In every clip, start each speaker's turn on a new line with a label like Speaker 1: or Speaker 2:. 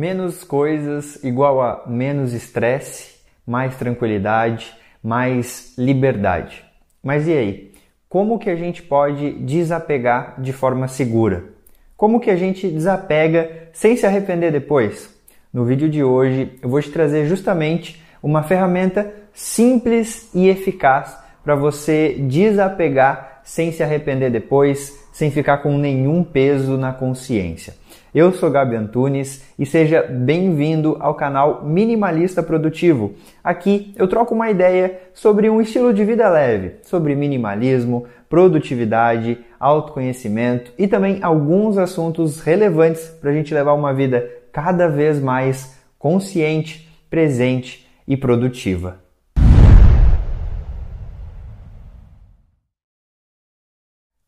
Speaker 1: Menos coisas igual a menos estresse, mais tranquilidade, mais liberdade. Mas e aí? Como que a gente pode desapegar de forma segura? Como que a gente desapega sem se arrepender depois? No vídeo de hoje eu vou te trazer justamente uma ferramenta simples e eficaz para você desapegar sem se arrepender depois, sem ficar com nenhum peso na consciência. Eu sou Gabi Antunes e seja bem-vindo ao canal Minimalista Produtivo. Aqui eu troco uma ideia sobre um estilo de vida leve, sobre minimalismo, produtividade, autoconhecimento e também alguns assuntos relevantes para a gente levar uma vida cada vez mais consciente, presente e produtiva.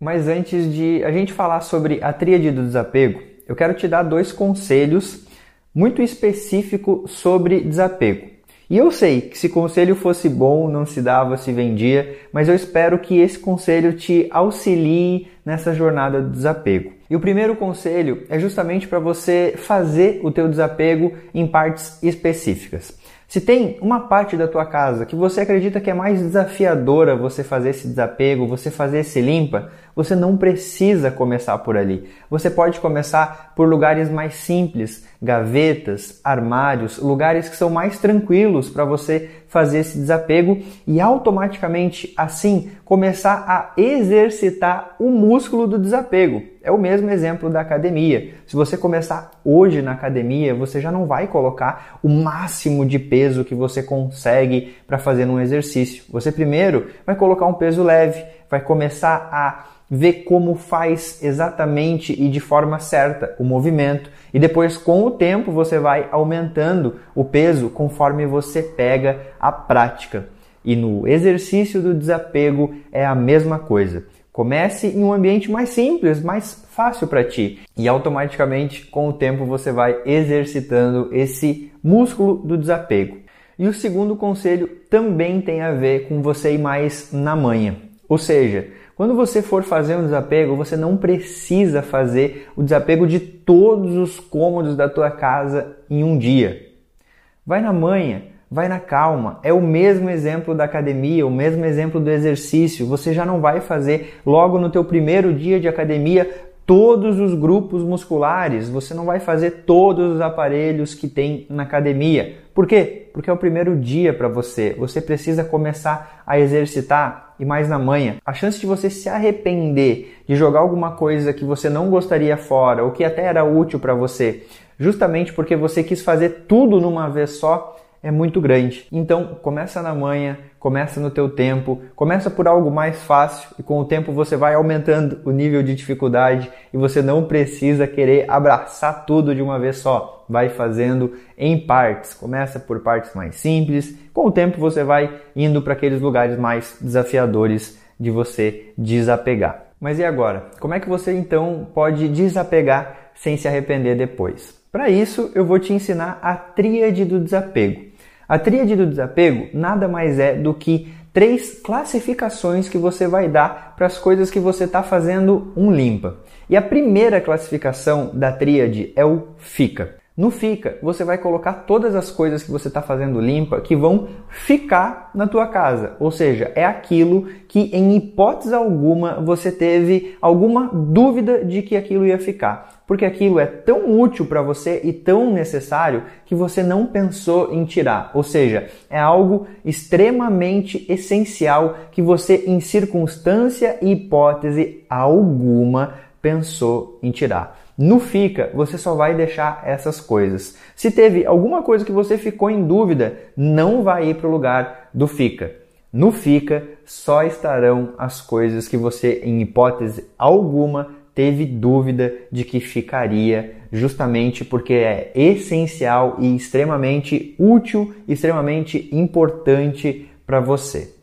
Speaker 1: Mas antes de a gente falar sobre a tríade do desapego, eu quero te dar dois conselhos muito específicos sobre desapego. E eu sei que se conselho fosse bom, não se dava, se vendia, mas eu espero que esse conselho te auxilie nessa jornada do desapego. E o primeiro conselho é justamente para você fazer o teu desapego em partes específicas. Se tem uma parte da tua casa que você acredita que é mais desafiadora você fazer esse desapego, você fazer esse limpa, você não precisa começar por ali. Você pode começar por lugares mais simples, gavetas, armários, lugares que são mais tranquilos para você fazer esse desapego e automaticamente assim começar a exercitar o músculo do desapego. É o mesmo exemplo da academia. Se você começar hoje na academia, você já não vai colocar o máximo de peso que você consegue para fazer um exercício. Você primeiro vai colocar um peso leve, vai começar a ver como faz exatamente e de forma certa o movimento e depois com o tempo você vai aumentando o peso conforme você pega a prática. E no exercício do desapego é a mesma coisa. Comece em um ambiente mais simples, mais fácil para ti e automaticamente com o tempo você vai exercitando esse músculo do desapego. E o segundo conselho também tem a ver com você ir mais na manhã. Ou seja, quando você for fazer um desapego, você não precisa fazer o desapego de todos os cômodos da tua casa em um dia. Vai na manhã, vai na calma. É o mesmo exemplo da academia, o mesmo exemplo do exercício. Você já não vai fazer logo no teu primeiro dia de academia todos os grupos musculares, você não vai fazer todos os aparelhos que tem na academia. Por quê? Porque é o primeiro dia para você. Você precisa começar a exercitar e mais na manhã. A chance de você se arrepender de jogar alguma coisa que você não gostaria fora ou que até era útil para você, justamente porque você quis fazer tudo numa vez só, é muito grande. Então, começa na manhã, começa no teu tempo, começa por algo mais fácil e com o tempo você vai aumentando o nível de dificuldade e você não precisa querer abraçar tudo de uma vez só. Vai fazendo em partes. Começa por partes mais simples. Com o tempo você vai indo para aqueles lugares mais desafiadores de você desapegar. Mas e agora? Como é que você então pode desapegar sem se arrepender depois? Para isso, eu vou te ensinar a tríade do desapego. A tríade do desapego nada mais é do que três classificações que você vai dar para as coisas que você está fazendo um limpa. E a primeira classificação da tríade é o fica. No fica, você vai colocar todas as coisas que você está fazendo limpa que vão ficar na tua casa. Ou seja, é aquilo que em hipótese alguma você teve alguma dúvida de que aquilo ia ficar. Porque aquilo é tão útil para você e tão necessário que você não pensou em tirar. Ou seja, é algo extremamente essencial que você, em circunstância e hipótese alguma, pensou em tirar. No fica, você só vai deixar essas coisas. Se teve alguma coisa que você ficou em dúvida, não vai ir para o lugar do fica. No fica, só estarão as coisas que você, em hipótese alguma, teve dúvida de que ficaria, justamente porque é essencial e extremamente útil, extremamente importante para você.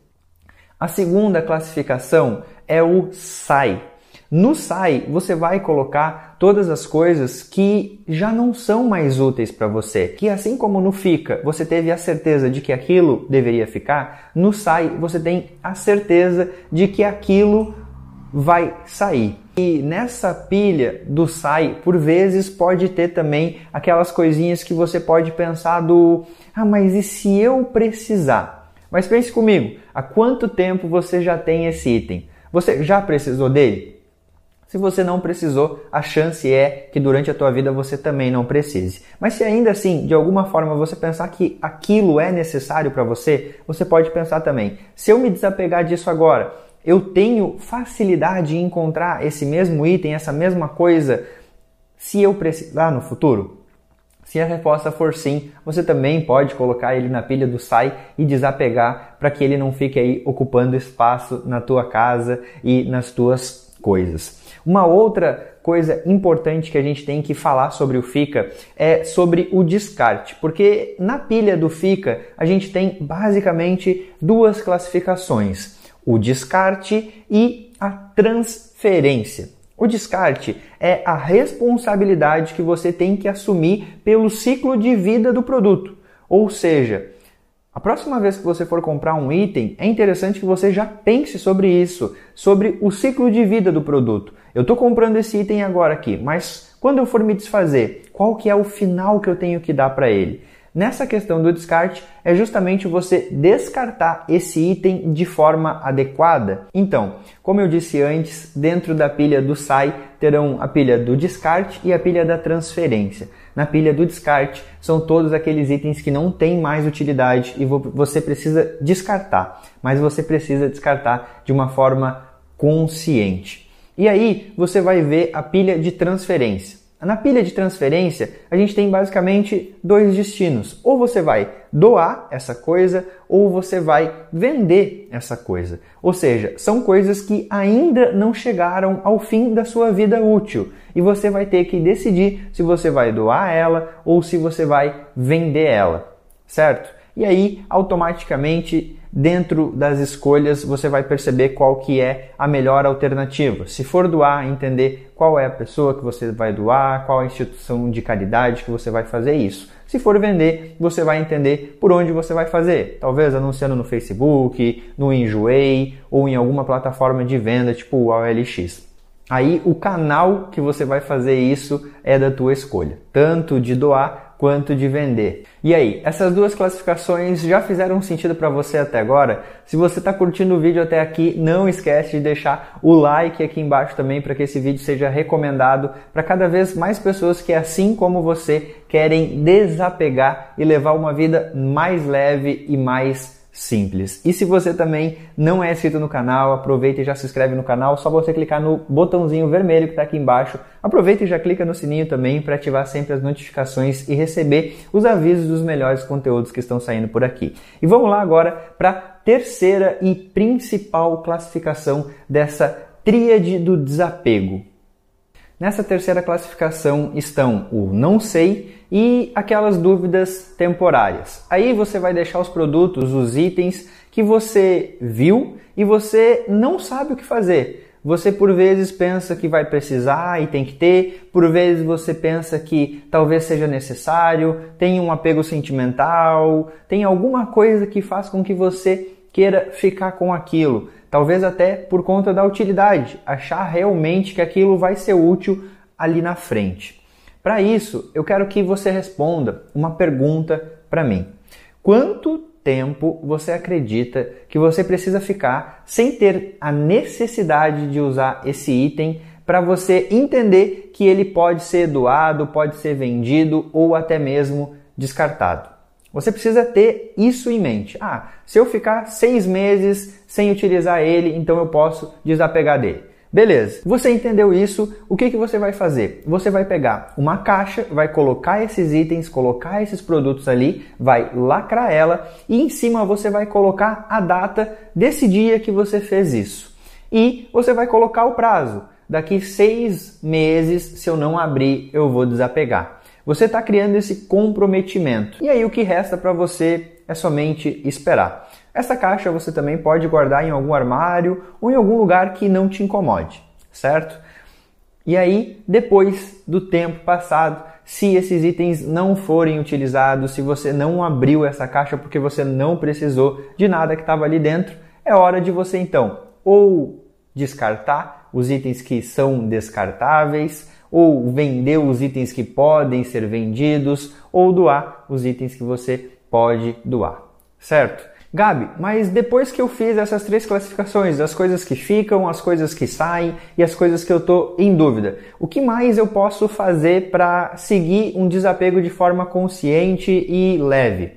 Speaker 1: A segunda classificação é o SAI. No SAI, você vai colocar todas as coisas que já não são mais úteis para você. Que assim como no fica, você teve a certeza de que aquilo deveria ficar, no SAI você tem a certeza de que aquilo vai sair. E nessa pilha do sai, por vezes pode ter também aquelas coisinhas que você pode pensar do, ah, mas e se eu precisar? Mas pense comigo, há quanto tempo você já tem esse item? Você já precisou dele? Se você não precisou, a chance é que durante a tua vida você também não precise. Mas se ainda assim, de alguma forma, você pensar que aquilo é necessário para você, você pode pensar também: se eu me desapegar disso agora, eu tenho facilidade em encontrar esse mesmo item, essa mesma coisa, se eu precisar no futuro? Se a resposta for sim, você também pode colocar ele na pilha do sai e desapegar para que ele não fique aí ocupando espaço na tua casa e nas tuas coisas. Uma outra coisa importante que a gente tem que falar sobre o FICA é sobre o descarte, porque na pilha do FICA a gente tem basicamente duas classificações: o descarte e a transferência. O descarte é a responsabilidade que você tem que assumir pelo ciclo de vida do produto. Ou seja, a próxima vez que você for comprar um item, é interessante que você já pense sobre isso, sobre o ciclo de vida do produto. Eu estou comprando esse item agora aqui, mas quando eu for me desfazer, qual que é o final que eu tenho que dar para ele? Nessa questão do descarte, é justamente você descartar esse item de forma adequada. Então, como eu disse antes, dentro da pilha do SAI terão a pilha do descarte e a pilha da transferência. Na pilha do descarte são todos aqueles itens que não têm mais utilidade e você precisa descartar, mas você precisa descartar de uma forma consciente. E aí você vai ver a pilha de transferência. Na pilha de transferência, a gente tem basicamente dois destinos. Ou você vai doar essa coisa, ou você vai vender essa coisa. Ou seja, são coisas que ainda não chegaram ao fim da sua vida útil. E você vai ter que decidir se você vai doar ela ou se você vai vender ela. Certo? E aí, automaticamente, dentro das escolhas você vai perceber qual que é a melhor alternativa. Se for doar, entender qual é a pessoa que você vai doar, qual a instituição de caridade que você vai fazer isso. Se for vender, você vai entender por onde você vai fazer. Talvez anunciando no Facebook, no Enjoei ou em alguma plataforma de venda tipo o OLX. Aí o canal que você vai fazer isso é da tua escolha, tanto de doar quanto de vender. E aí, essas duas classificações já fizeram sentido para você até agora? Se você está curtindo o vídeo até aqui, não esquece de deixar o like aqui embaixo também para que esse vídeo seja recomendado para cada vez mais pessoas que, assim como você, querem desapegar e levar uma vida mais leve e mais simples. E se você também não é inscrito no canal, aproveita e já se inscreve no canal, só você clicar no botãozinho vermelho que está aqui embaixo. Aproveita e já clica no sininho também para ativar sempre as notificações e receber os avisos dos melhores conteúdos que estão saindo por aqui. E vamos lá agora para a terceira e principal classificação dessa tríade do desapego. Nessa terceira classificação estão o não sei e aquelas dúvidas temporárias. Aí você vai deixar os produtos, os itens que você viu e você não sabe o que fazer. Você por vezes pensa que vai precisar e tem que ter, por vezes você pensa que talvez seja necessário, tem um apego sentimental, tem alguma coisa que faz com que você queira ficar com aquilo talvez até por conta da utilidade, achar realmente que aquilo vai ser útil ali na frente. Para isso, eu quero que você responda uma pergunta para mim. Quanto tempo você acredita que você precisa ficar sem ter a necessidade de usar esse item para você entender que ele pode ser doado, pode ser vendido ou até mesmo descartado? Você precisa ter isso em mente. Ah, se eu ficar seis meses sem utilizar ele, então eu posso desapegar dele. Beleza, você entendeu isso, o que, que você vai fazer? Você vai pegar uma caixa, vai colocar esses itens, colocar esses produtos ali, vai lacrar ela e em cima você vai colocar a data desse dia que você fez isso. E você vai colocar o prazo. daqui seis meses, se eu não abrir, eu vou desapegar. Você está criando esse comprometimento. E aí o que resta para você é somente esperar. Essa caixa você também pode guardar em algum armário ou em algum lugar que não te incomode, certo? E aí, depois do tempo passado, se esses itens não forem utilizados, se você não abriu essa caixa porque você não precisou de nada que estava ali dentro, é hora de você então ou descartar os itens que são descartáveis, ou vender os itens que podem ser vendidos, ou doar os itens que você pode doar, certo? Gabi, mas depois que eu fiz essas três classificações, as coisas que ficam, as coisas que saem e as coisas que eu estou em dúvida, o que mais eu posso fazer para seguir um desapego de forma consciente e leve?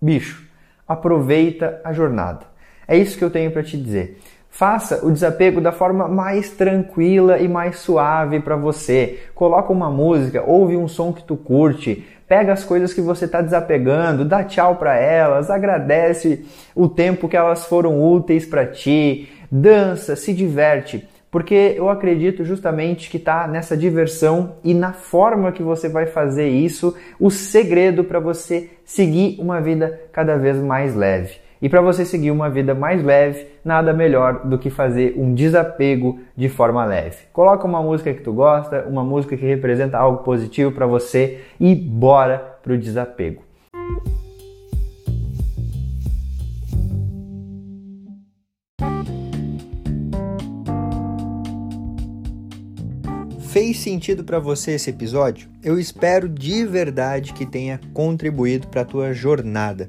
Speaker 1: Bicho, aproveita a jornada. É isso que eu tenho para te dizer. Faça o desapego da forma mais tranquila e mais suave para você. Coloca uma música, ouve um som que tu curte, pega as coisas que você está desapegando, dá tchau para elas, agradece o tempo que elas foram úteis para ti, dança, se diverte. Porque eu acredito justamente que está nessa diversão e na forma que você vai fazer isso o segredo para você seguir uma vida cada vez mais leve. E para você seguir uma vida mais leve, nada melhor do que fazer um desapego de forma leve. Coloca uma música que tu gosta, uma música que representa algo positivo para você e bora pro desapego. Fez sentido para você esse episódio? Eu espero de verdade que tenha contribuído para a tua jornada.